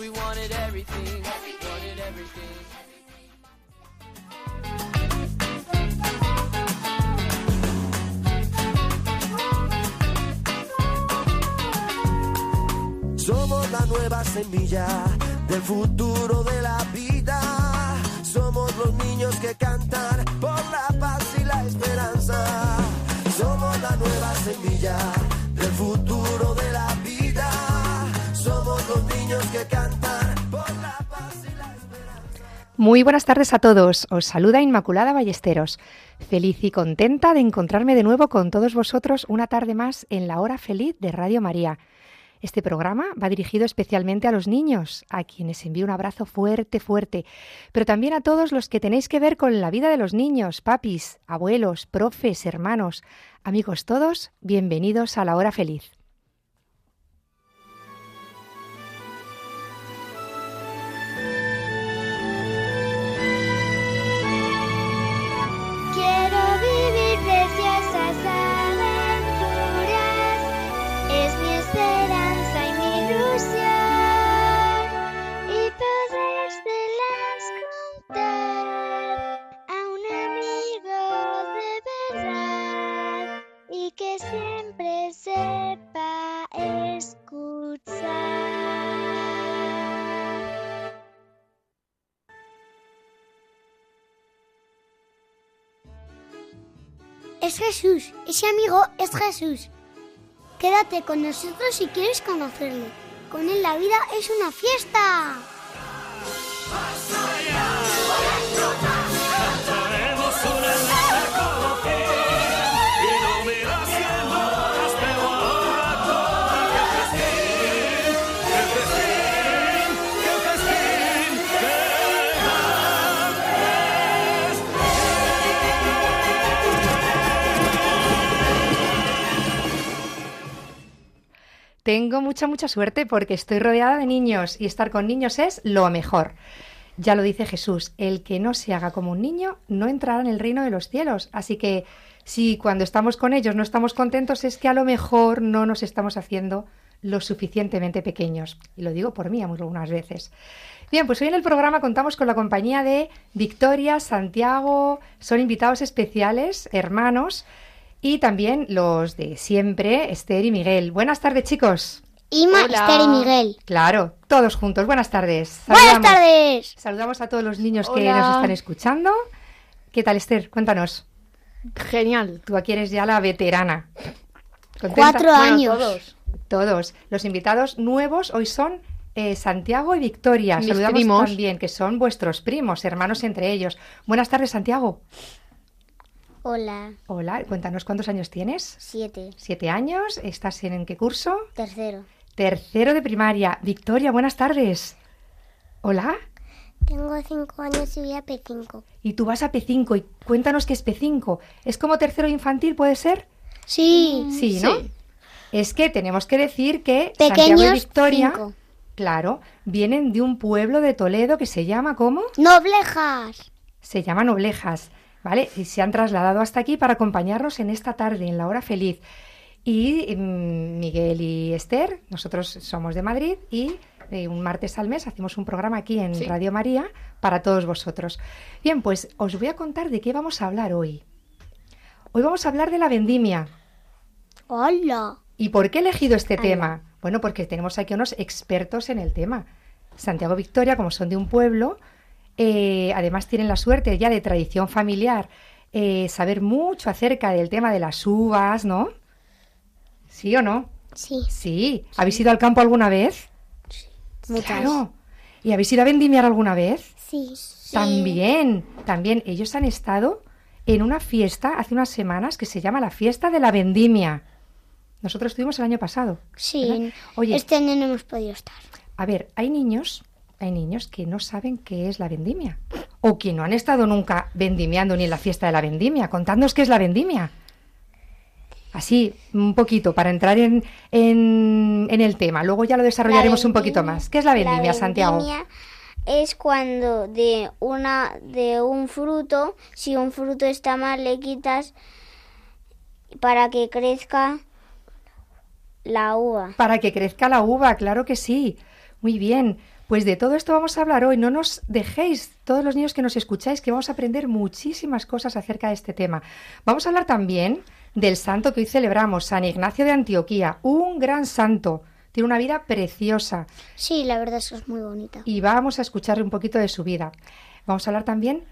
We wanted everything, wanted everything. Somos la nueva semilla del futuro de la vida. Somos los niños que cantan por la paz y la esperanza. Somos la nueva semilla del futuro de la vida. Que cantan por la paz y la esperanza. Muy buenas tardes a todos. Os saluda Inmaculada Ballesteros. Feliz y contenta de encontrarme de nuevo con todos vosotros una tarde más en la hora feliz de Radio María. Este programa va dirigido especialmente a los niños, a quienes envío un abrazo fuerte, fuerte, pero también a todos los que tenéis que ver con la vida de los niños, papis, abuelos, profes, hermanos, amigos todos, bienvenidos a la hora feliz. Es Jesús, ese amigo es Jesús. Quédate con nosotros si quieres conocerle. Con él la vida es una fiesta. Tengo mucha, mucha suerte porque estoy rodeada de niños y estar con niños es lo mejor. Ya lo dice Jesús, el que no se haga como un niño no entrará en el reino de los cielos. Así que si cuando estamos con ellos no estamos contentos es que a lo mejor no nos estamos haciendo lo suficientemente pequeños. Y lo digo por mí algunas veces. Bien, pues hoy en el programa contamos con la compañía de Victoria, Santiago, son invitados especiales, hermanos, y también los de siempre, Esther y Miguel. Buenas tardes, chicos. Ima, Esther y Miguel. Claro, todos juntos. Buenas tardes. Buenas tardes. Saludamos a todos los niños que nos están escuchando. ¿Qué tal, Esther? Cuéntanos. Genial. Tú aquí eres ya la veterana. ¿Contenta? Cuatro Bueno, años. todos. Todos. Los invitados nuevos hoy son eh, Santiago y Victoria. Mis Saludamos primos. también, que son vuestros primos, hermanos entre ellos. Buenas tardes, Santiago. Hola. Hola, cuéntanos cuántos años tienes. Siete. Siete años. ¿Estás en, qué curso? Tercero. Tercero de primaria. Victoria, buenas tardes. Hola. Tengo cinco años y voy a P5. Y tú vas a P5 y cuéntanos qué es P5. ¿Es como tercero infantil, puede ser? Sí. Sí, ¿no? Sí. Es que tenemos que decir que Santiago y Pequeños, Victoria, cinco. claro, vienen de un pueblo de Toledo que se llama ¿cómo? Noblejas. Se llama Noblejas, ¿vale? Y se han trasladado hasta aquí para acompañarnos en esta tarde, en la hora feliz. Y mm, Miguel y Esther, nosotros somos de Madrid y eh, un martes al mes hacemos un programa aquí en Sí. Radio María para todos vosotros. Bien, pues os voy a contar de qué vamos a hablar hoy. Hoy vamos a hablar de la vendimia. Hola. ¿Y por qué he elegido este tema? Bueno, porque tenemos aquí unos expertos en el tema. Santiago y Victoria, como son de un pueblo, eh, además tienen la suerte ya de tradición familiar, eh, saber mucho acerca del tema de las uvas, ¿no? ¿Sí o no? Sí. Sí. ¿Habéis ido al campo alguna vez? Muchas. Claro. ¿Y habéis ido a vendimiar alguna vez? Sí. También, también. Ellos han estado en una fiesta hace unas semanas que se llama la fiesta de la vendimia. Nosotros estuvimos el año pasado. Sí. ¿verdad? Oye, Este año no hemos podido estar. a ver, hay niños hay niños que no saben qué es la vendimia. O que no han estado nunca vendimiando ni en la fiesta de la vendimia. Contadnos qué es la vendimia. Así, un poquito, para entrar en, en, en el tema. Luego ya lo desarrollaremos un poquito más. ¿Qué es la vendimia, Santiago? vendimia es cuando de una de un fruto, si un fruto está mal, le quitas para que crezca la uva. Para que crezca la uva, claro que sí. Muy bien. Pues de todo esto vamos a hablar hoy. No nos dejéis, todos los niños que nos escucháis, que vamos a aprender muchísimas cosas acerca de este tema. Vamos a hablar también del santo que hoy celebramos, San Ignacio de Antioquía, un gran santo. Tiene una vida preciosa Sí, la verdad es que es muy bonita. y vamos a escucharle un poquito de su vida. Vamos a hablar también,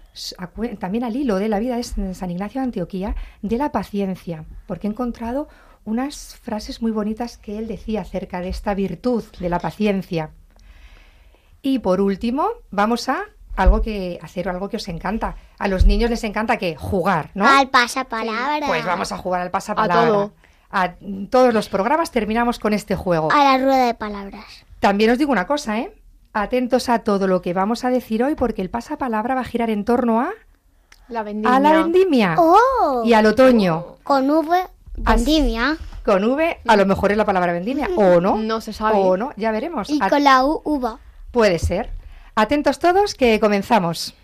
también al hilo de la vida de San Ignacio de Antioquía, de la paciencia, porque he encontrado unas frases muy bonitas que él decía acerca de esta virtud de la paciencia. Y por último, vamos a algo que hacer algo que os encanta. A los niños les encanta que jugar, ¿no? Al pasapalabra. Pues vamos a jugar al pasapalabra. A todo. A todos los programas terminamos con este juego. A la rueda de palabras. También os digo una cosa, ¿eh? Atentos a todo lo que vamos a decir hoy porque el pasapalabra va a girar en torno a, La vendimia. a la vendimia ¡Oh! y al otoño. Con V, Así- vendimia. Con V, a lo mejor es la palabra vendimia, o no. No se sabe. O no, ya veremos. Y A- con la U, uva. Puede ser. Atentos todos que comenzamos.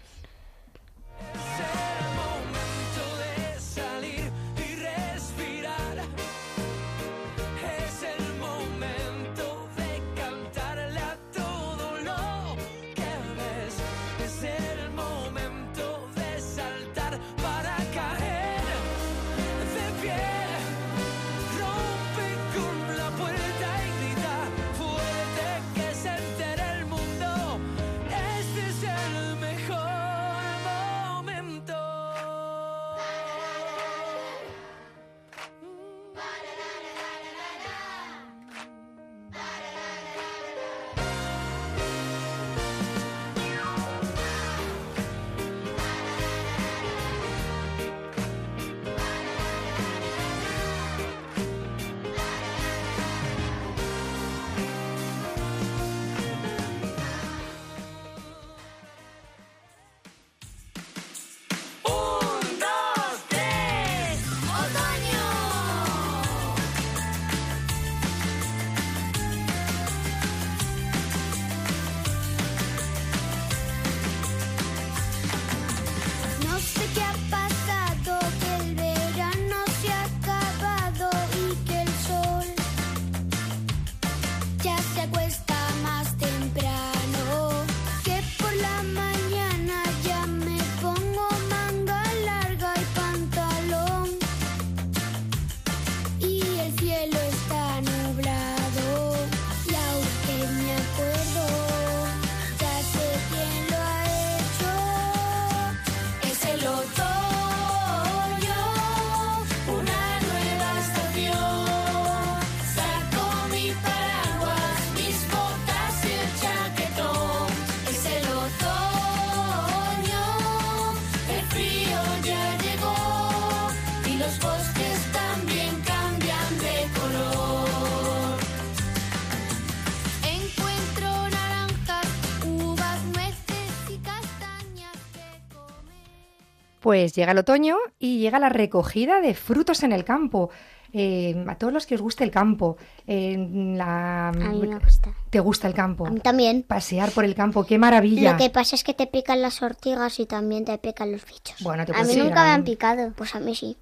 Pues llega el otoño y llega la recogida de frutos en el campo. Eh, a todos los que os guste el campo, eh, la- A mí me gusta. ¿te gusta el campo? A mí también. Pasear por el campo, qué maravilla. Lo que pasa es que te pican las ortigas y también te pican los bichos. Bueno, te a mí nunca me han picado. Pues a mí sí.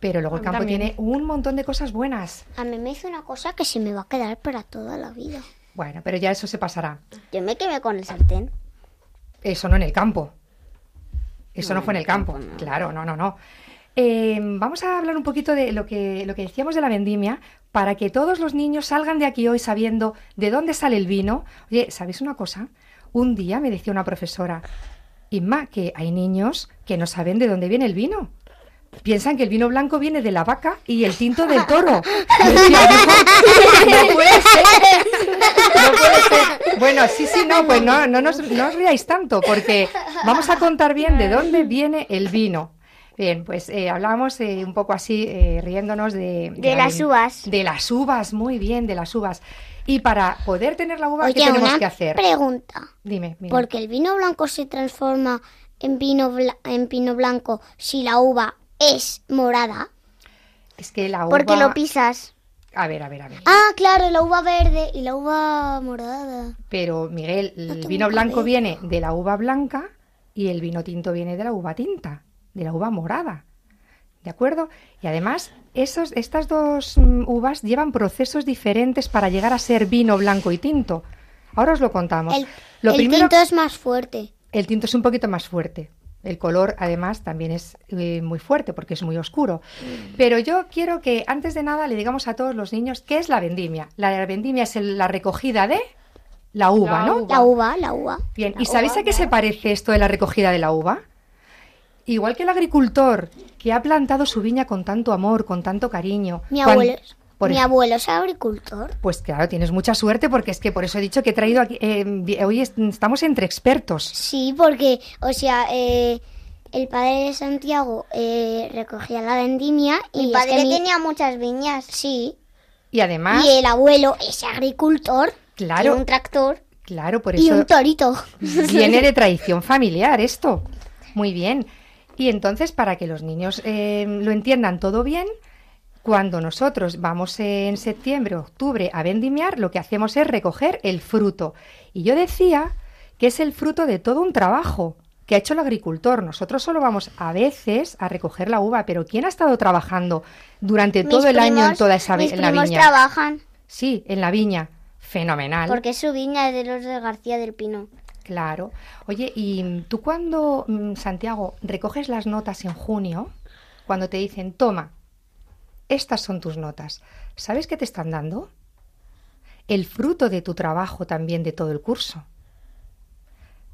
Pero luego el campo también. tiene un montón de cosas buenas. A mí me hizo una cosa que se me va a quedar para toda la vida. Bueno, pero ya eso se pasará. Yo me quemé con el sartén. Eso no en el campo. Eso no, fue en el campo. Claro, no, no, no. Eh, vamos a hablar un poquito de lo que, lo que decíamos de la vendimia para que todos los niños salgan de aquí hoy sabiendo de dónde sale el vino. Oye, ¿sabéis una cosa? Un día me decía una profesora, Inma, que hay niños que no saben de dónde viene el vino. Piensan que el vino blanco viene de la vaca y el tinto del toro. Decía, no, puede ser. No puede ser. Bueno, sí, sí, no, pues no, no, nos- no os riáis tanto, porque vamos a contar bien de dónde viene el vino. Bien, pues eh, hablábamos eh, un poco así, eh, riéndonos de... De la las uvas. De las uvas, muy bien, de las uvas. Y para poder tener la uva, ¿qué Oye, tenemos una que hacer? pregunta. Dime, Miguel. ¿Por qué el vino blanco se transforma en vino, en vino blanco si la uva es morada? Es que la uva... Porque lo pisas. A ver, a ver, a ver. Ah, claro, la uva verde y la uva morada. Pero, Miguel, el vino blanco cabeza. viene de la uva blanca y el vino tinto viene de la uva tinta, de la uva morada. ¿De acuerdo? Y además, esos, estas dos mm, uvas llevan procesos diferentes para llegar a ser vino blanco y tinto. Ahora os lo contamos. El, lo el primero, tinto es más fuerte. el tinto es un poquito más fuerte. El color, además, también es eh, muy fuerte porque es muy oscuro. Pero yo quiero que, antes de nada, le digamos a todos los niños qué es la vendimia. La vendimia es el- la recogida de la uva, La ¿no? uva. La uva, la uva. Bien, La ¿y sabéis a qué se parece esto de la recogida de la uva? Igual que el agricultor que ha plantado su viña con tanto amor, con tanto cariño. Mi abuelo, por mi abuelo es agricultor. Pues claro, tienes mucha suerte porque es que por eso he dicho que he traído aquí. eh, hoy est- estamos entre expertos. Sí, porque, o sea, eh, el padre de Santiago eh, recogía la vendimia y Mi es padre mi- tenía muchas viñas. Sí, Y además, y el abuelo es agricultor Tiene claro, un tractor. claro, por y eso un torito. viene de tradición familiar esto. Muy bien. Y entonces, para que los niños eh, lo entiendan todo bien, cuando nosotros vamos en septiembre, octubre a vendimiar, lo que hacemos es recoger el fruto. Y yo decía que es el fruto de todo un trabajo que ha hecho el agricultor. Nosotros solo vamos a veces a recoger la uva, pero ¿quién ha estado trabajando durante Mis todo el año en toda esa mis en la viña? trabajan Sí, en la viña. Fenomenal. porque su viña es de los de García del Pino. Claro. Oye, ¿y tú cuando, mm, Santiago, recoges las notas en junio, cuando te dicen, toma, estas son tus notas, ¿sabes qué te están dando? El fruto de tu trabajo también de todo el curso.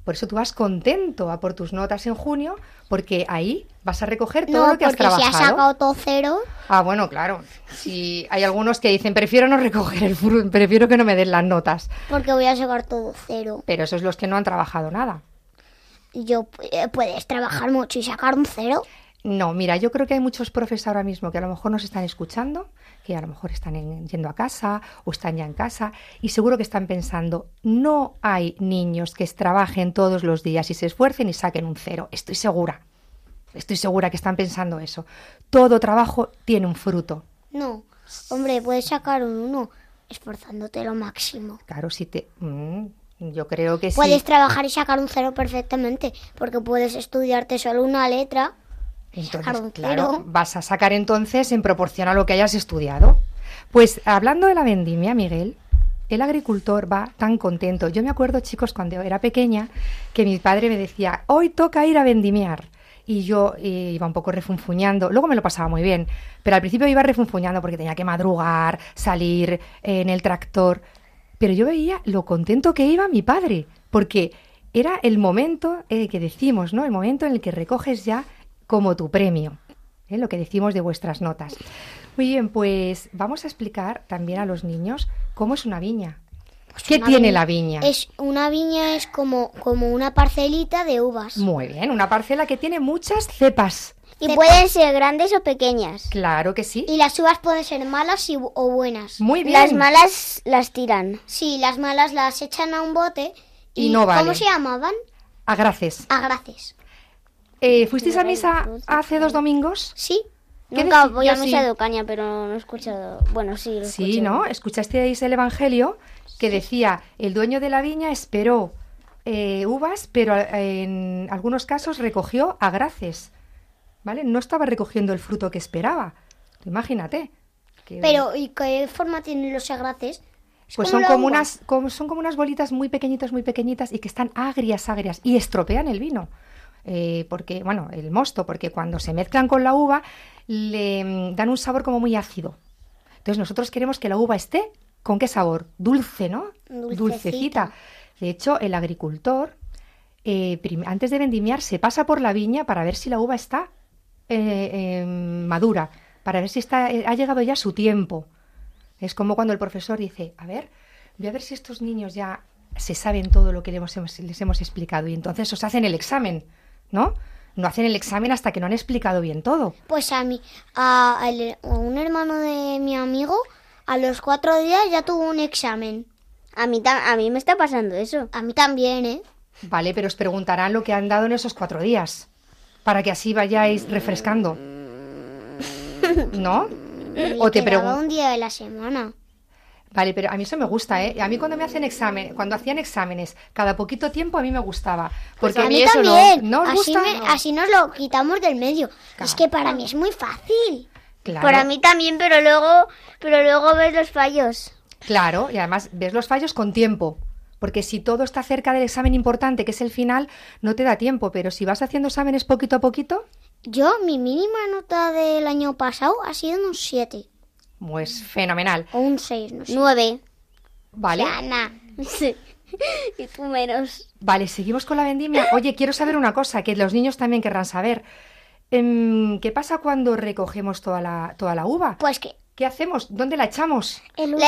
Por eso tú vas contento a por tus notas en junio, porque ahí vas a recoger todo No, lo que has porque si trabajado. ha sacado todo cero, Ah, bueno, claro. Si hay algunos que dicen, prefiero no recoger el fruto, prefiero que no me den las notas. porque voy a sacar todo cero. Pero esos los que no han trabajado nada. Y yo, eh, puedes trabajar mucho y sacar un cero. No, mira, yo creo que hay muchos profes ahora mismo que a lo mejor nos están escuchando, que a lo mejor están en- yendo a casa o están ya en casa y seguro que están pensando, no hay niños que trabajen todos los días y se esfuercen y saquen un cero. Estoy segura, estoy segura que están pensando eso. Todo trabajo tiene un fruto. No, hombre, puedes sacar un uno esforzándote lo máximo. Claro, si te... mm, yo creo que sí. Puedes trabajar y sacar un cero perfectamente, porque puedes estudiarte solo una letra. Entonces, claro, vas a sacar entonces en proporción a lo que hayas estudiado. Pues hablando de la vendimia, Miguel, el agricultor va tan contento. Yo me acuerdo, chicos, cuando era pequeña, que mi padre me decía, hoy toca ir a vendimiar. Y yo eh, iba un poco refunfuñando. Luego me lo pasaba muy bien, pero al principio iba refunfuñando porque tenía que madrugar, salir eh, en el tractor. Pero yo veía lo contento que iba mi padre, porque era el momento eh, que decimos, ¿no? El momento en el que recoges ya como tu premio, ¿eh? lo que decimos de vuestras notas. Muy bien, pues vamos a explicar también a los niños cómo es una viña. ¿Qué Una tiene viña- la viña? Es una viña es como, como una parcelita de uvas. Muy bien, una parcela que tiene muchas cepas. Y pueden ser grandes o pequeñas. Claro que sí. Y las uvas pueden ser malas y- o buenas. Muy bien. Las malas las tiran. Sí, las malas las echan a un bote. Y no ¿Cómo valen. se llamaban? Agraces. Agraces. Eh, ¿Fuisteis a misa hace dos domingos? Sí. ¿Qué Nunca voy a misa de Ocaña, pero no he escuchado. Bueno, sí, lo Sí. ¿no? ¿Escuchasteis el Evangelio que decía, el dueño de la viña esperó eh, uvas, pero eh, en algunos casos recogió agraces, ¿vale? No estaba recogiendo el fruto que esperaba. Imagínate. que- Pero, ¿y qué forma tienen los agraces? Es pues como son como unas como, son como unas bolitas muy pequeñitas, muy pequeñitas y que están agrias, agrias y estropean el vino. Eh, porque, bueno, el mosto, porque cuando se mezclan con la uva le mm, dan un sabor como muy ácido. Entonces nosotros queremos que la uva esté con qué sabor? Dulce, ¿no? Dulcecita. Dulcecita. De hecho, el agricultor, eh, antes de vendimiar, se pasa por la viña para ver si la uva está eh, eh, madura, para ver si está, eh, ha llegado ya su tiempo. Es como cuando el profesor dice, a ver, voy a ver si estos niños ya se saben todo lo que les hemos, les hemos explicado y entonces os hacen el examen, ¿no? No hacen el examen hasta que no han explicado bien todo. Pues a mí, a, un hermano de mi amigo, a los cuatro días ya tuvo un examen. A mí, ta- a mí me está pasando eso. A mí también, ¿eh? Vale, pero os preguntarán lo que han dado en esos cuatro días. Para que así vayáis refrescando. ¿No? O te pregunto. un día de la semana. Vale, pero a mí eso me gusta, ¿eh? A mí cuando me hacen examen, cuando hacían exámenes, cada poquito tiempo a mí me gustaba. Porque Pues a a mí eso no, también. no os así, gusta. me- No. así nos lo quitamos del medio. Claro. Es que para mí es muy fácil. Claro, Para mí también, pero luego, pero luego ves los fallos. claro, y además ves los fallos con tiempo. Porque si todo está cerca del examen importante, que es el final, no te da tiempo. Pero si vas haciendo exámenes poquito a poquito, Yo, mi mínima nota del año pasado ha sido un 7 pues fenomenal. o un 6, no sé. Nueve. Vale. Ana, Sí. y tú menos. Vale, seguimos con la vendimia. Oye, quiero saber una cosa que los niños también querrán saber. Em, ¿Qué pasa cuando recogemos toda la, toda la uva? pues que ¿Qué hacemos? ¿Dónde la echamos? en, un,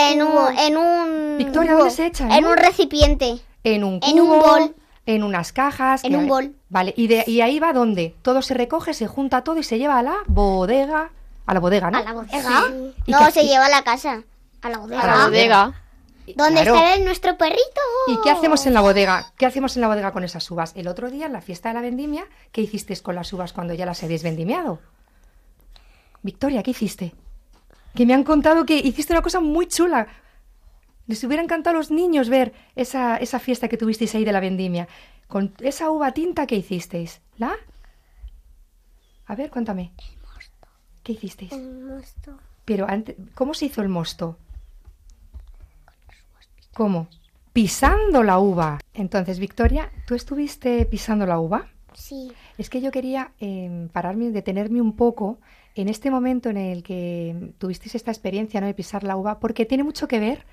en un... Victoria, ¿dónde se echa, En no? un recipiente. En un cubo, En un bol. en unas cajas. En un bol. Vale, ¿y, de, ¿y ahí va dónde? Todo se recoge, se junta todo y se lleva a la bodega. A la bodega, ¿no? a la bodega. ¿Y No, se lleva a la casa. A la bodega. A la bodega. ¿Dónde Claro. está nuestro perrito? ¿Y qué hacemos en la bodega? ¿Qué hacemos en la bodega con esas uvas? El otro día, en la fiesta de la vendimia, ¿qué hicisteis con las uvas cuando ya las habéis vendimiado? Victoria, ¿qué hiciste? Que me han contado que hiciste una cosa muy chula. Les hubiera encantado a los niños ver esa, esa fiesta que tuvisteis ahí de la vendimia. Con esa uva tinta que hicisteis. ¿La? A ver, cuéntame. ¿Qué hicisteis? Pero antes, ¿cómo se hizo el mosto? ¿Cómo? Pisando la uva. Entonces, Victoria, ¿tú estuviste pisando la uva? Sí. Es que yo quería eh, pararme, detenerme un poco en este momento en el que tuvisteis esta experiencia ¿no? de pisar la uva, porque tiene mucho que ver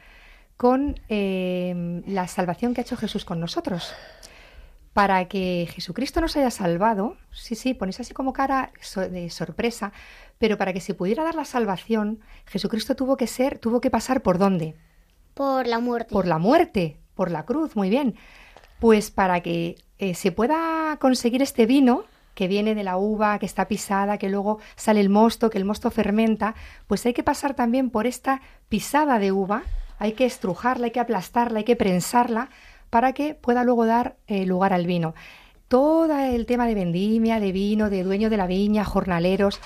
con eh, la salvación que ha hecho Jesús con nosotros. Para que Jesucristo nos haya salvado, sí, sí, ponéis así como cara de sorpresa, pero para que se pudiera dar la salvación, Jesucristo tuvo que ser, tuvo que pasar por dónde? Por la muerte. Por la muerte, por la cruz, muy bien. Pues para que eh, se pueda conseguir este vino que viene de la uva, que está pisada, que luego sale el mosto, que el mosto fermenta, pues hay que pasar también por esta pisada de uva, hay que estrujarla, hay que aplastarla, hay que prensarla para que pueda luego dar eh, lugar al vino. Todo el tema de vendimia, de vino, de dueño de la viña, jornaleros,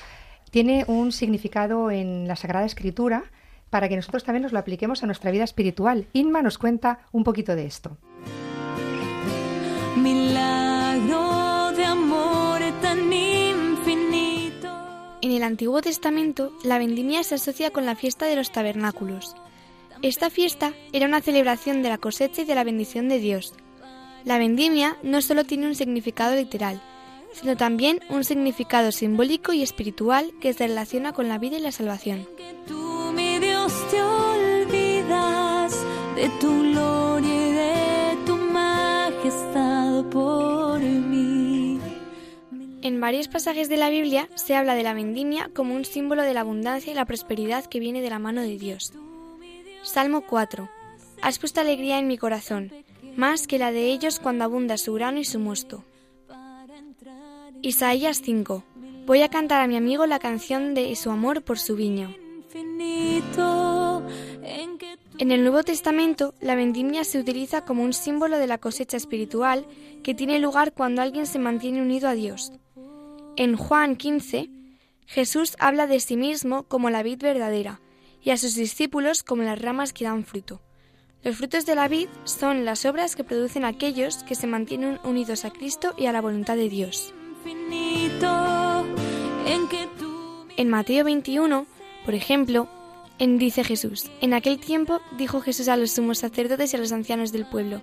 tiene un significado en la Sagrada Escritura para que nosotros también nos lo apliquemos a nuestra vida espiritual. Inma nos cuenta un poquito de esto. Milagro de amor tan infinito. En el Antiguo Testamento, la vendimia se asocia con la fiesta de los tabernáculos. Esta fiesta era una celebración de la cosecha y de la bendición de Dios. La vendimia no solo tiene un significado literal, sino también un significado simbólico y espiritual que se relaciona con la vida y la salvación. Tú, mi Dios, te olvidas de tu gloria y de tu majestad por mí. En varios pasajes de la Biblia se habla de la vendimia como un símbolo de la abundancia y la prosperidad que viene de la mano de Dios. Salmo 4. Has puesto alegría en mi corazón, más que la de ellos cuando abunda su grano y su mosto. Isaías 5. Voy a cantar a mi amigo la canción de su amor por su viña. En el Nuevo Testamento, la vendimia se utiliza como un símbolo de la cosecha espiritual que tiene lugar cuando alguien se mantiene unido a Dios. En Juan 15, Jesús habla de sí mismo como la vid verdadera y a sus discípulos como las ramas que dan fruto. Los frutos de la vid son las obras que producen aquellos que se mantienen unidos a Cristo y a la voluntad de Dios. En Mateo 21, por ejemplo, en, dice Jesús, en aquel tiempo dijo Jesús a los sumos sacerdotes y a los ancianos del pueblo,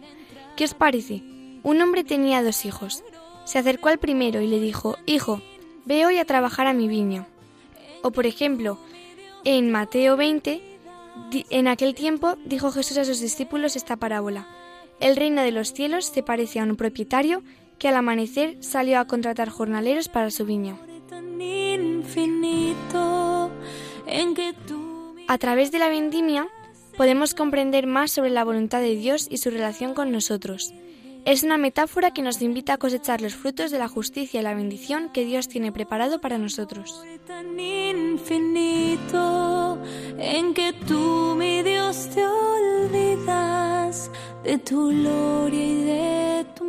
¿qué os parece? Un hombre tenía dos hijos. Se acercó al primero y le dijo, Hijo, ve hoy a trabajar a mi viña. O por ejemplo, en Mateo 20, di- en aquel tiempo dijo Jesús a sus discípulos esta parábola. El reino de los cielos se parece a un propietario que al amanecer salió a contratar jornaleros para su viña. A través de la vendimia podemos comprender más sobre la voluntad de Dios y su relación con nosotros. Es una metáfora que nos invita a cosechar los frutos de la justicia y la bendición que Dios tiene preparado para nosotros. en que tú, olvidas de tu de tu.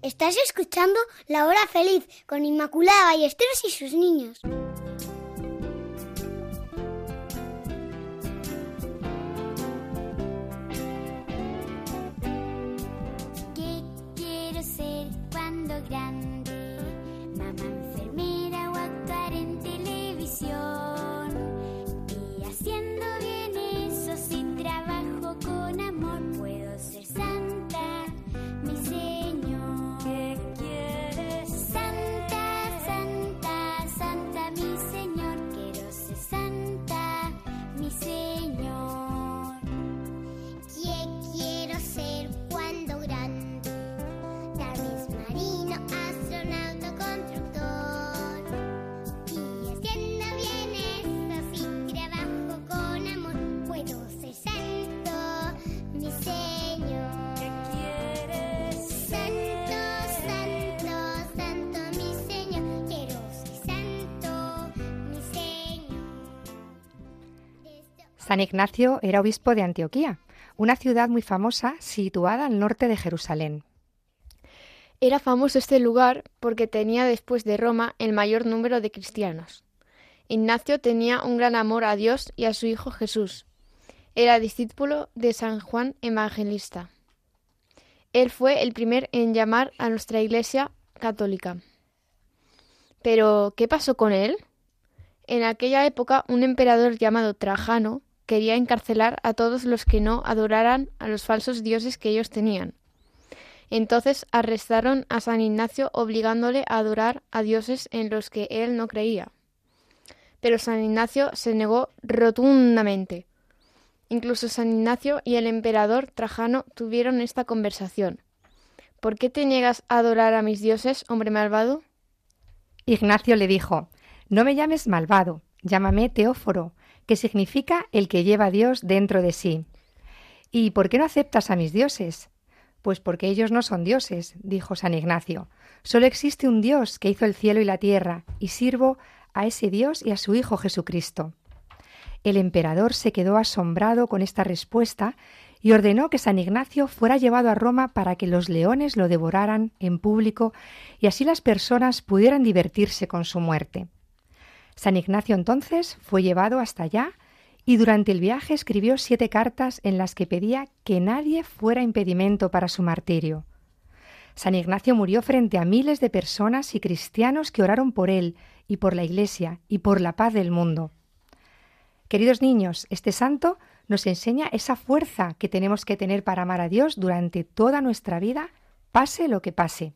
Estás escuchando La Hora Feliz con Inmaculada Ballesteros y sus niños. San Ignacio era obispo de Antioquía, una ciudad muy famosa situada al norte de Jerusalén. Era famoso este lugar porque tenía después de Roma el mayor número de cristianos. Ignacio tenía un gran amor a Dios y a su Hijo Jesús. Era discípulo de San Juan Evangelista. Él fue el primer en llamar a nuestra Iglesia católica. Pero, ¿qué pasó con él? En aquella época, un emperador llamado Trajano quería encarcelar a todos los que no adoraran a los falsos dioses que ellos tenían. Entonces arrestaron a San Ignacio obligándole a adorar a dioses en los que él no creía. Pero San Ignacio se negó rotundamente. Incluso San Ignacio y el emperador Trajano tuvieron esta conversación. ¿Por qué te niegas a adorar a mis dioses, hombre malvado? Ignacio le dijo, No me llames malvado, llámame Teóforo, que significa el que lleva a Dios dentro de sí. ¿Y por qué no aceptas a mis dioses? Pues porque ellos no son dioses, dijo San Ignacio. Solo existe un Dios que hizo el cielo y la tierra, y sirvo a ese Dios y a su Hijo Jesucristo. El emperador se quedó asombrado con esta respuesta y ordenó que San Ignacio fuera llevado a Roma para que los leones lo devoraran en público y así las personas pudieran divertirse con su muerte. San Ignacio entonces fue llevado hasta allá y durante el viaje escribió siete cartas en las que pedía que nadie fuera impedimento para su martirio. San Ignacio murió frente a miles de personas y cristianos que oraron por él y por la Iglesia y por la paz del mundo. Queridos niños, este santo nos enseña esa fuerza que tenemos que tener para amar a Dios durante toda nuestra vida, pase lo que pase.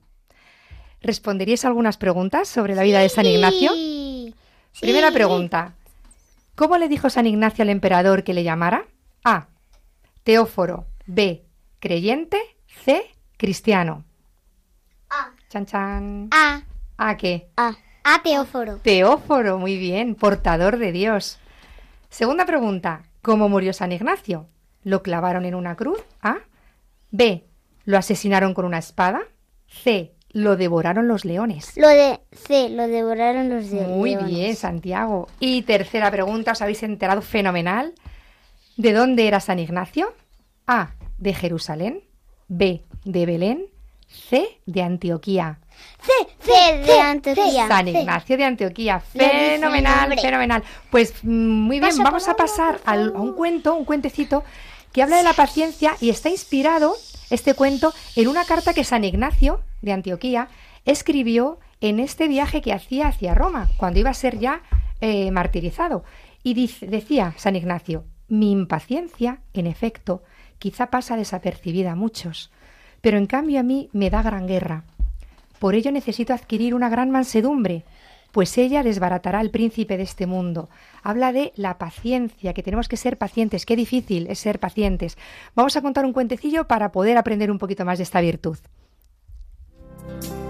¿Responderíais algunas preguntas sobre la vida de San Ignacio? Primera pregunta. ¿Cómo le dijo San Ignacio al emperador que le llamara? A. Teóforo. B. Creyente. C. Cristiano. A. Chan chan. A. ¿A qué? A. A Teóforo. Teóforo, muy bien, portador de Dios. Segunda pregunta. ¿Cómo murió San Ignacio? ¿Lo clavaron en una cruz? A. B. ¿Lo asesinaron con una espada? C. ¿Lo devoraron los leones? Lo de C, lo devoraron los de Muy leones. bien, Santiago. Y tercera pregunta, os habéis enterado fenomenal. ¿De dónde era San Ignacio? A. De Jerusalén. B. De Belén. C. De Antioquía. C, C de Antioquía. San Ignacio de Antioquía. Fenomenal, fenomenal. Pues mm, muy bien, Pasa vamos a pasar a un cuento, un cuentecito que habla de la paciencia y está inspirado este cuento en una carta que San Ignacio de Antioquía escribió en este viaje que hacía hacia Roma, cuando iba a ser ya eh, martirizado. Y decía San Ignacio, mi impaciencia, en efecto, quizá pasa desapercibida a muchos, pero en cambio a mí me da gran guerra. Por ello necesito adquirir una gran mansedumbre, pues ella desbaratará al príncipe de este mundo. Habla de la paciencia, que tenemos que ser pacientes. Qué difícil es ser pacientes. Vamos a contar un cuentecillo para poder aprender un poquito más de esta virtud. Thank you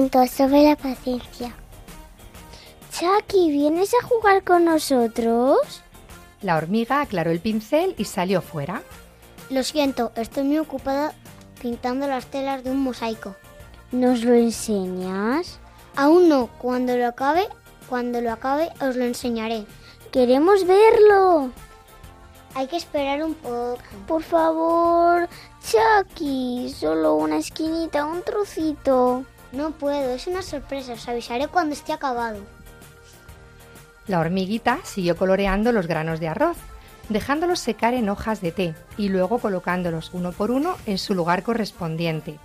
cuento sobre la paciencia. Chucky, ¿vienes a jugar con nosotros? La hormiga aclaró el pincel y salió fuera. Lo siento, estoy muy ocupada pintando las telas de un mosaico. ¿Nos lo enseñas? Aún no, cuando lo acabe, cuando lo acabe os lo enseñaré. Queremos verlo. Hay que esperar un poco. Por favor, Chucky, solo una esquinita, un trocito. No puedo, es una sorpresa, os avisaré cuando esté acabado. La hormiguita siguió coloreando los granos de arroz, dejándolos secar en hojas de té y luego colocándolos uno por uno en su lugar correspondiente.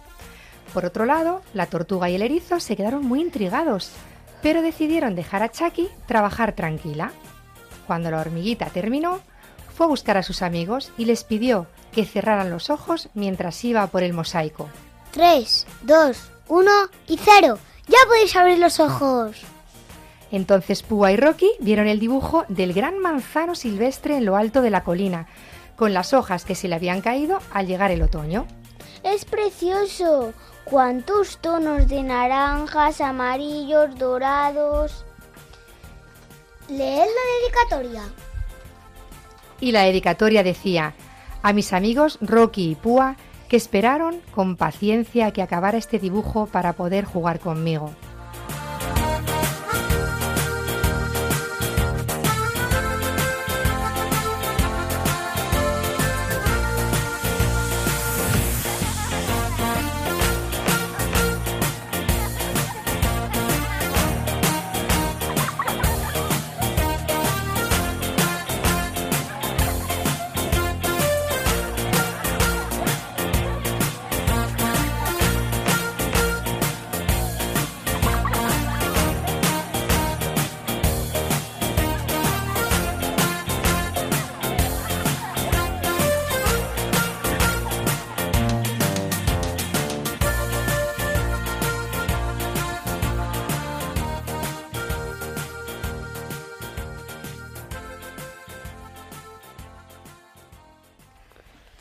Por otro lado, la tortuga y el erizo se quedaron muy intrigados, pero decidieron dejar a Chucky trabajar tranquila. Cuando la hormiguita terminó, fue a buscar a sus amigos y les pidió que cerraran los ojos mientras iba por el mosaico. 3, 2, 1 y 0. ¡Ya podéis abrir los ojos! Entonces Púa y Rocky vieron el dibujo del gran manzano silvestre en lo alto de la colina, con las hojas que se le habían caído al llegar el otoño. Es precioso. ¿Cuántos tonos de naranjas, amarillos, dorados? Leed la dedicatoria. Y la dedicatoria decía, a mis amigos Rocky y Púa, que esperaron con paciencia que acabara este dibujo para poder jugar conmigo.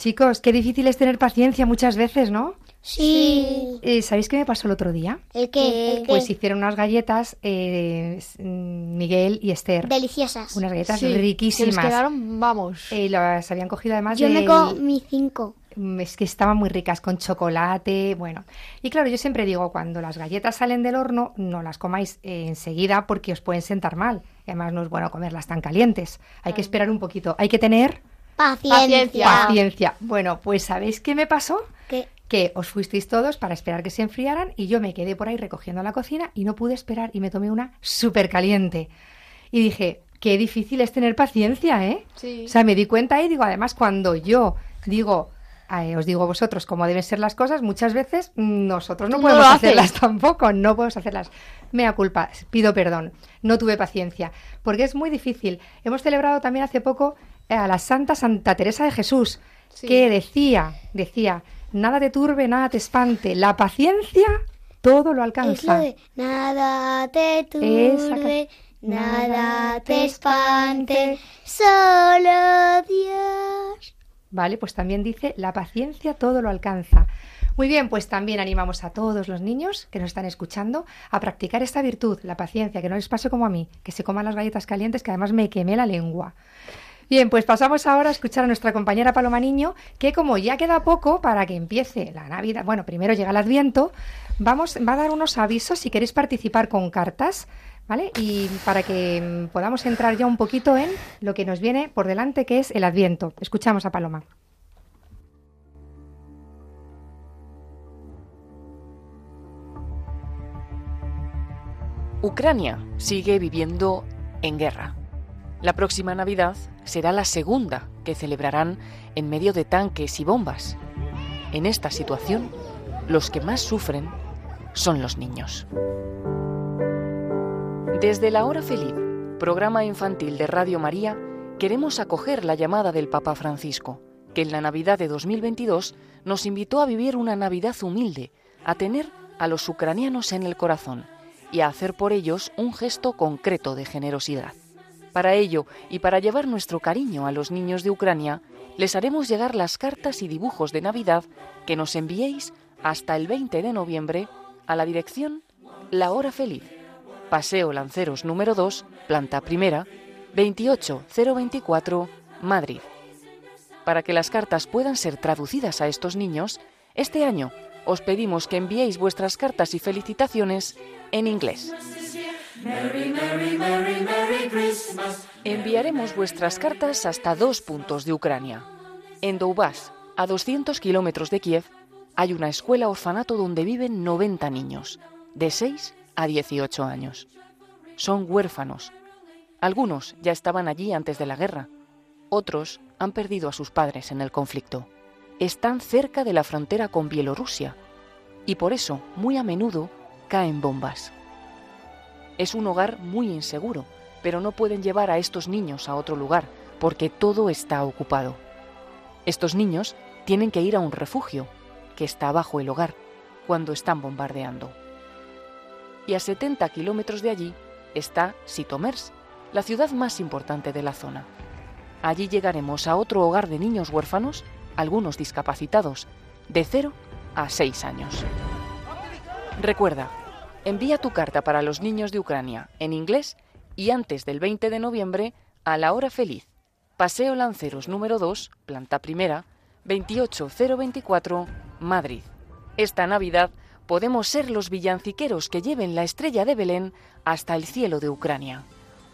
Chicos, qué difícil es tener paciencia muchas veces, ¿no? Sí. Eh, ¿Sabéis qué me pasó el otro día? ¿El qué? ¿El qué? Pues hicieron unas galletas, eh, Miguel y Esther. Deliciosas. Unas galletas Sí, que riquísimas. les quedaron, vamos. Eh, las habían cogido además Yo me del- comí cinco. Mm, Es que estaban muy ricas con chocolate, bueno. Y claro, yo siempre digo, cuando las galletas salen del horno, no las comáis eh, enseguida porque os pueden sentar mal. Y además no es bueno comerlas tan calientes. Hay que esperar un poquito. Hay que tener Paciencia. paciencia. Bueno, pues ¿sabéis qué me pasó? ¿Qué? Que os fuisteis todos para esperar que se enfriaran y yo me quedé por ahí recogiendo la cocina y no pude esperar y me tomé una súper caliente. Y dije, qué difícil es tener paciencia, ¿eh? Sí. O sea, me di cuenta y digo, además, cuando yo digo, eh, os digo a vosotros cómo deben ser las cosas, muchas veces mm, nosotros no podemos hacerlas tampoco, no podemos hacerlas. Mea culpa, pido perdón, no tuve paciencia, porque es muy difícil. Hemos celebrado también hace poco a la Santa Santa Teresa de Jesús, Sí. que decía, decía, nada te turbe, nada te espante, la paciencia todo lo Es lo alcanza. de nada te turbe, nada te espante, solo Dios. Vale, pues también dice, la paciencia todo lo alcanza. Muy bien, pues también animamos a todos los niños que nos están escuchando a practicar esta virtud, la paciencia, que no les pase como a mí, que se coman las galletas calientes, que además me quemé la lengua. Bien, pues pasamos ahora a escuchar a nuestra compañera Paloma Niño, que como ya queda poco para que empiece la Navidad, bueno, primero llega el Adviento, vamos, va a dar unos avisos si queréis participar con cartas, ¿vale? Y para que mm, podamos entrar ya un poquito en lo que nos viene por delante, que es el Adviento. Escuchamos a Paloma. Ucrania sigue viviendo en guerra. La próxima Navidad será la segunda que celebrarán en medio de tanques y bombas. En esta situación, los que más sufren son los niños. Desde la hora feliz, programa infantil de Radio María, queremos acoger la llamada del Papa Francisco, que en la Navidad de 2022 nos invitó a vivir una Navidad humilde, a tener a los ucranianos en el corazón y a hacer por ellos un gesto concreto de generosidad. Para ello y para llevar nuestro cariño a los niños de Ucrania, les haremos llegar las cartas y dibujos de Navidad que nos enviéis hasta el 20 de noviembre a la dirección La Hora Feliz, Paseo Lanceros número 2, planta primera, 28024, Madrid. Para que las cartas puedan ser traducidas a estos niños, este año os pedimos que enviéis vuestras cartas y felicitaciones en inglés. Enviaremos vuestras cartas hasta dos puntos de Ucrania. En Donbass, a 200 kilómetros de Kiev, hay una escuela orfanato donde viven 90 niños, de 6 a 18 años. Son huérfanos. Algunos ya estaban allí antes de la guerra. Otros han perdido a sus padres en el conflicto. Están cerca de la frontera con Bielorrusia y por eso muy a menudo caen bombas. Es un hogar muy inseguro, pero no pueden llevar a estos niños a otro lugar porque todo está ocupado. Estos niños tienen que ir a un refugio que está bajo el hogar cuando están bombardeando. Y a 70 kilómetros de allí está Sitomers, la ciudad más importante de la zona. Allí llegaremos a otro hogar de niños huérfanos, algunos discapacitados, de 0 a 6 años. Recuerda, envía tu carta para los niños de Ucrania en inglés y antes del 20 de noviembre a la hora feliz. Paseo Lanceros número 2, planta primera, 28024, Madrid. Esta Navidad podemos ser los villanciqueros que lleven la estrella de Belén hasta el cielo de Ucrania.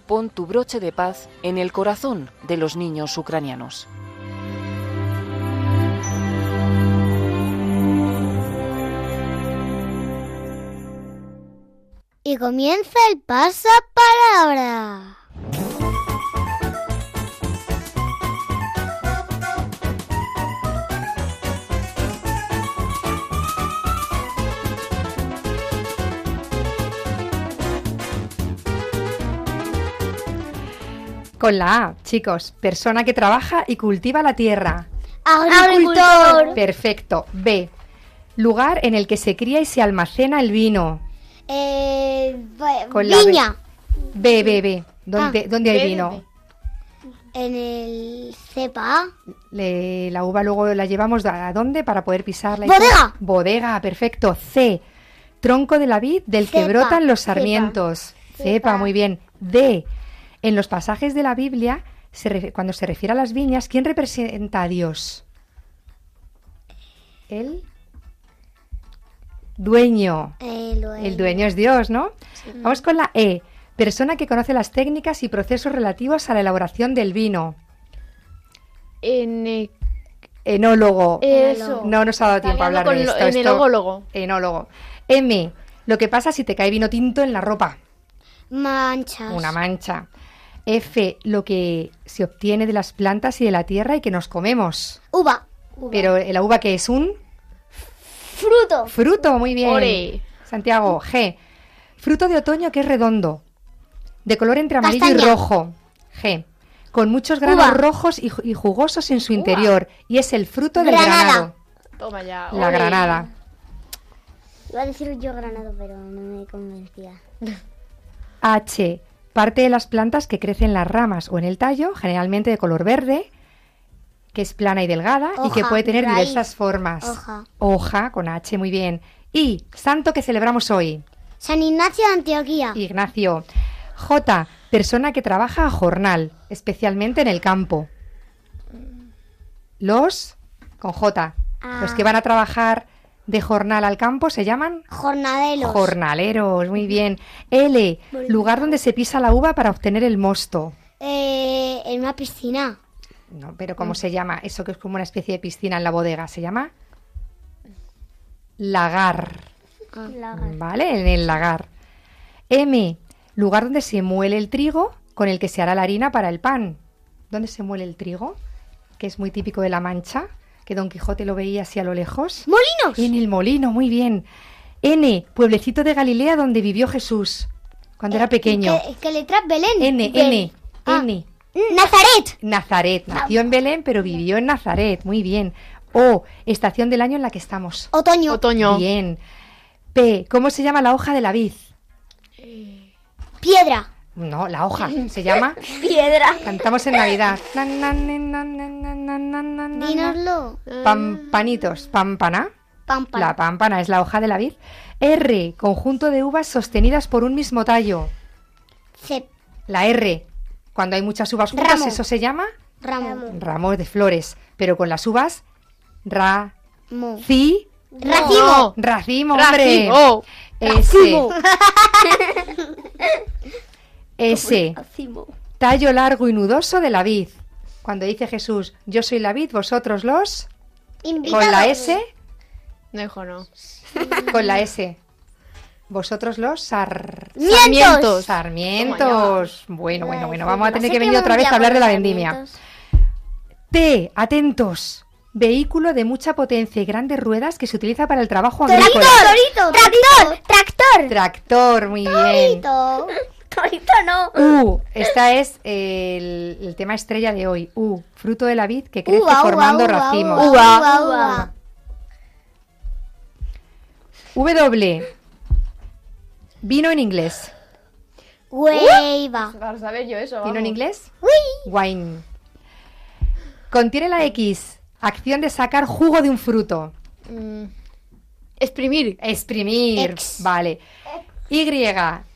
Pon tu broche de paz en el corazón de los niños ucranianos. Y comienza el pasapalabra. Con la A, chicos, persona que trabaja y cultiva la tierra. Agricultor. Perfecto. B, lugar en el que se cría y se almacena el vino. Eh, Con la viña. B, B, B. ¿Dónde, Ah, dónde hay vino? En el cepa. Le- la uva luego la llevamos a dónde para poder pisarla. y Bodega. todo? Bodega, perfecto. C, tronco de la vid del que Cepa, brotan los cepa. sarmientos. Cepa, Cepa. muy bien. D, en los pasajes de la Biblia, se cuando se refiere a las viñas, ¿quién representa a Dios? El dueño. El dueño. El dueño es Dios, ¿no? Sí. Vamos con la E. Persona que conoce las técnicas y procesos relativos a la elaboración del vino. En, Enólogo. Eso. No nos ha dado tiempo a hablar de esto. con lo- esto- enolólogo. Enólogo. M. Lo que pasa si te cae vino tinto en la ropa. Manchas. Una mancha. F. Lo que se obtiene de las plantas y de la tierra y que nos comemos. Uva. Pero la uva que es un Fruto. fruto, muy bien. Ole. Santiago. G. Fruto de otoño que es redondo. De color entre amarillo y rojo. G. Con muchos granos Uva. rojos y, ju- y jugosos en su interior. Y es el fruto del Granada. granado. Toma ya. La granada. Iba a decir yo granado, pero no me convencía. H. Parte de las plantas que crecen en las ramas o en el tallo, generalmente de color verde, que es plana y delgada y que puede tener raíz. diversas formas. Hoja. Hoja, con H, muy bien. Y, santo que celebramos hoy. San Ignacio de Antioquía. Ignacio. J. Persona que trabaja a jornal, especialmente en el campo. Los, con J. Los Ah. que van a trabajar de jornal al campo se llaman Jornaderos. jornaleros. Muy bien. L. Lugar donde se pisa la uva para obtener el mosto. Eh, en una piscina. No, pero ¿cómo se llama? Eso que es como una especie de piscina en la bodega. Se llama lagar. ¿Vale? En el lagar. M. Lugar donde se muele el trigo con el que se hará la harina para el pan. ¿Dónde se muele el trigo? Que es muy típico de la Mancha, que Don Quijote lo veía así a lo lejos. ¡Molinos! En el molino, muy bien. N. Pueblecito de Galilea donde vivió Jesús cuando era pequeño. Que, que letras Belén. N, Bel- N, Ah. N. Mm. Nazaret. Nazaret. Nació en Belén, pero vivió en Nazaret. Muy bien. O, estación del año en la que estamos. Otoño. Otoño. Bien. P, ¿cómo se llama la hoja de la vid? Piedra. No, la hoja se llama piedra. Cantamos en Navidad. Dínoslo. Pampanitos, pampana. Pampana. La pampana es la hoja de la vid. R, conjunto de uvas sostenidas por un mismo tallo. C. La R cuando hay muchas uvas juntas, Ramo. eso se llama Ramo. ramos de flores. Pero con las uvas, ra, Mo. ci, Racimo. racimo, hombre. Racimo. S, Racimo. S, Racimo. tallo largo y nudoso de la vid. Cuando dice Jesús, yo soy la vid, vosotros los, con la S, No, hijo, no. con la S. Vosotros los sar... Mientos. Sarmientos. Bueno, bueno, bueno. Vamos a tener que venir otra vez a hablar de la vendimia. T, atentos. Vehículo de mucha potencia y grandes ruedas que se utiliza para el trabajo agrícola. torito, tractor, tractor. Tractor, muy bien. Torito. Torito no. U, esta es el, el tema estrella de hoy. U, fruto de la vid que crece uva, formando uva, racimos. uva, uva, uva. W, vino en inglés. Hueva. Para saber yo eso. ¿Vino en inglés? Wine. Contiene la X, acción de sacar jugo de un fruto. Mm. Exprimir. Exprimir. Ex. Vale. Y,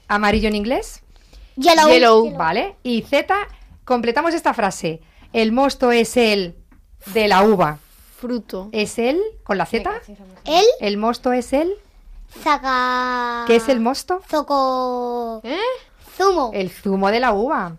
amarillo en inglés. Yellow. Yellow. Vale. Y Z, completamos esta frase. El mosto es el de la uva. Fruto. Es el, con la Z. El El mosto es el. Zaga. ¿Qué es el mosto? Zoco. ¿Eh? Zumo. El zumo de la uva.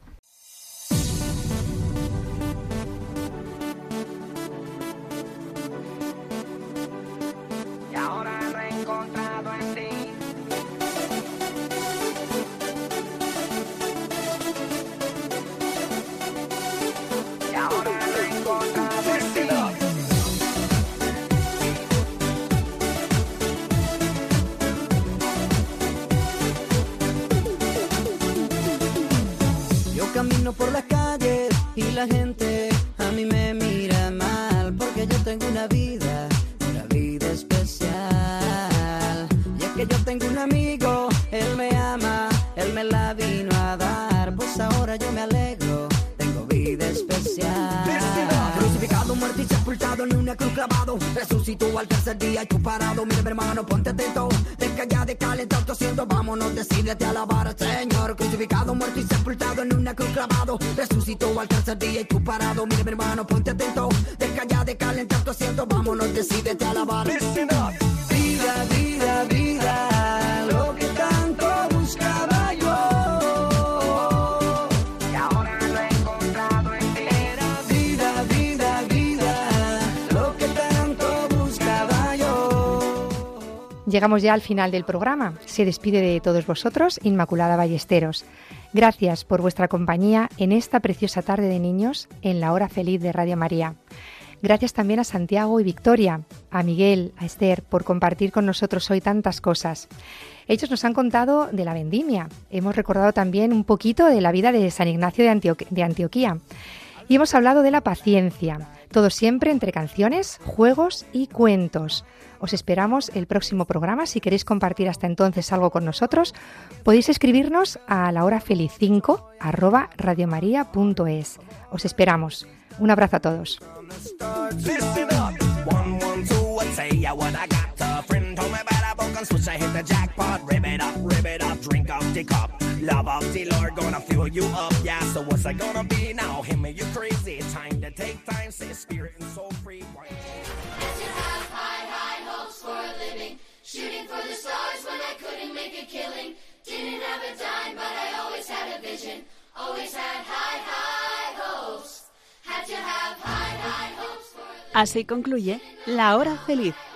Camino por las calles y la gente a mí me mira mal porque yo tengo una vida, una vida especial. Y es que yo tengo un amigo, él me ama, él me la vino a dar, pues ahora yo me alegro, tengo vida especial. Crucificado, muerto y sepultado en una cruz clavado. Resucitó al tercer día y tú parado. Mira, mi hermano, ponte atento. Deja ya de calentar tu asiento. Vámonos, decídete a alabar al Señor. Crucificado, muerto y sepultado en una cruz clavado. Resucitó al tercer día y tú parado. Mira, mi hermano, ponte atento. Deja ya de calentar tu asiento. Vámonos, decídete a alabar. Vida, Llegamos ya al final del programa. Se despide de todos vosotros Inmaculada Ballesteros. Gracias por vuestra compañía en esta preciosa tarde de niños en la hora feliz de Radio María. Gracias también a Santiago y Victoria, a Miguel, a Esther, por compartir con nosotros hoy tantas cosas. Ellos nos han contado de la vendimia. Hemos recordado también un poquito de la vida de San Ignacio de, Antio- de Antioquía. Y hemos hablado de la paciencia. Todo siempre entre canciones, juegos y cuentos. Os esperamos el próximo programa. Si queréis compartir hasta entonces algo con nosotros, podéis escribirnos a la hora feliz 5 arroba radiomaria.es. Os esperamos. Un abrazo a todos. Up. Hit the jackpot. Rib it up, rib it up, drink up the cup. Love of the Lord gonna fill you up, yeah. So what's I gonna be now? Him you crazy. Time to take time, say spirit and soul free. Why- Had to have high, high hopes for a living. Shooting for the stars when I couldn't make a killing. Didn't have a dime, but I always had a vision. Always had high, high hopes. Had to have high, high hopes for a living. Así concluye La Hora Feliz,